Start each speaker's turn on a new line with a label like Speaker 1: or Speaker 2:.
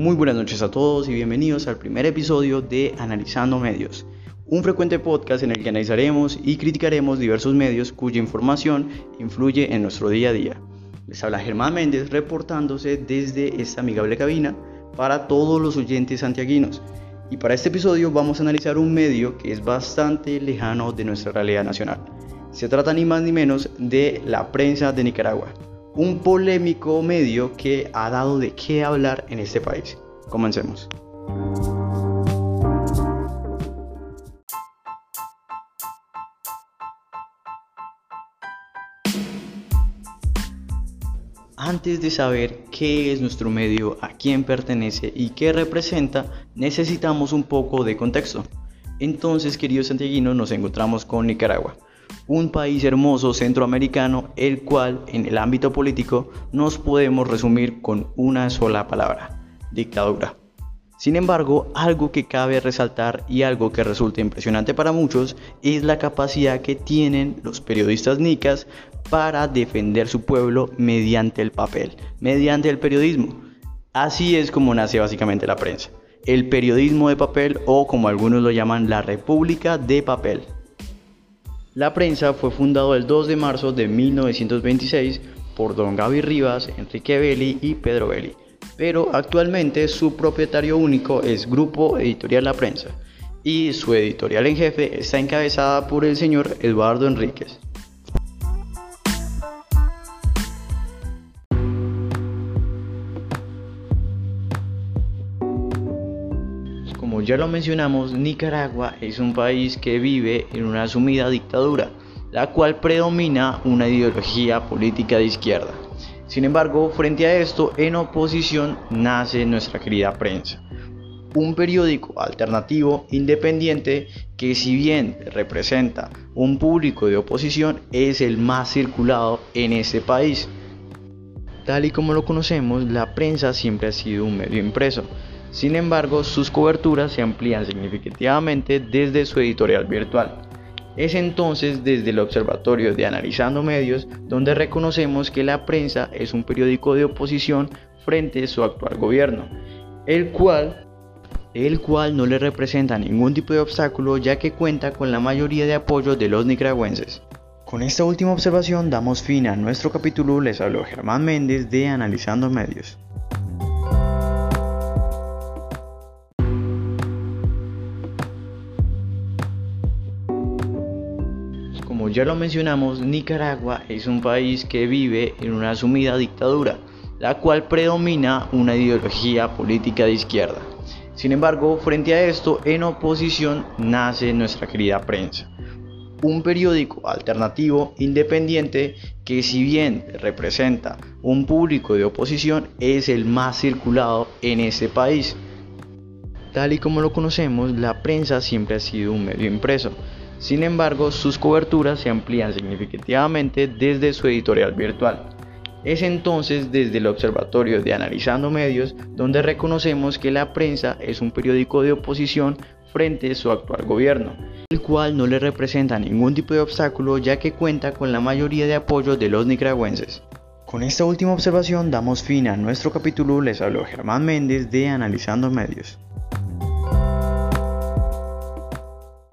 Speaker 1: Muy buenas noches a todos y bienvenidos al primer episodio de Analizando Medios, un frecuente podcast en el que analizaremos y criticaremos diversos medios cuya información influye en nuestro día a día. Les habla Germán Méndez reportándose desde esta amigable cabina para todos los oyentes santiaguinos. Y para este episodio vamos a analizar un medio que es bastante lejano de nuestra realidad nacional. Se trata ni más ni menos de la prensa de Nicaragua un polémico medio que ha dado de qué hablar en este país. Comencemos. Antes de saber qué es nuestro medio, a quién pertenece y qué representa, necesitamos un poco de contexto. Entonces, queridos santiaguinos, nos encontramos con Nicaragua un país hermoso centroamericano, el cual en el ámbito político nos podemos resumir con una sola palabra, dictadura. Sin embargo, algo que cabe resaltar y algo que resulta impresionante para muchos es la capacidad que tienen los periodistas nicas para defender su pueblo mediante el papel, mediante el periodismo. Así es como nace básicamente la prensa, el periodismo de papel o como algunos lo llaman la república de papel. La prensa fue fundado el 2 de marzo de 1926 por don Gaby Rivas, Enrique Belli y Pedro Belli, pero actualmente su propietario único es Grupo Editorial La Prensa y su editorial en jefe está encabezada por el señor Eduardo Enríquez. Como ya lo mencionamos, Nicaragua es un país que vive en una sumida dictadura, la cual predomina una ideología política de izquierda. Sin embargo, frente a esto, en oposición nace nuestra querida prensa, un periódico alternativo independiente que si bien representa un público de oposición, es el más circulado en este país. Tal y como lo conocemos, la prensa siempre ha sido un medio impreso, sin embargo, sus coberturas se amplían significativamente desde su editorial virtual. Es entonces desde el Observatorio de Analizando Medios donde reconocemos que la prensa es un periódico de oposición frente a su actual gobierno, el cual, el cual no le representa ningún tipo de obstáculo ya que cuenta con la mayoría de apoyo de los nicaragüenses. Con esta última observación damos fin a nuestro capítulo, les habló Germán Méndez de Analizando Medios. Como ya lo mencionamos, Nicaragua es un país que vive en una sumida dictadura, la cual predomina una ideología política de izquierda. Sin embargo, frente a esto, en oposición nace nuestra querida prensa, un periódico alternativo independiente que si bien representa un público de oposición, es el más circulado en este país. Tal y como lo conocemos, la prensa siempre ha sido un medio impreso, sin embargo, sus coberturas se amplían significativamente desde su editorial virtual. Es entonces desde el Observatorio de Analizando Medios donde reconocemos que la prensa es un periódico de oposición frente a su actual gobierno, el cual no le representa ningún tipo de obstáculo ya que cuenta con la mayoría de apoyo de los nicaragüenses. Con esta última observación damos fin a nuestro capítulo, les habló Germán Méndez de Analizando Medios.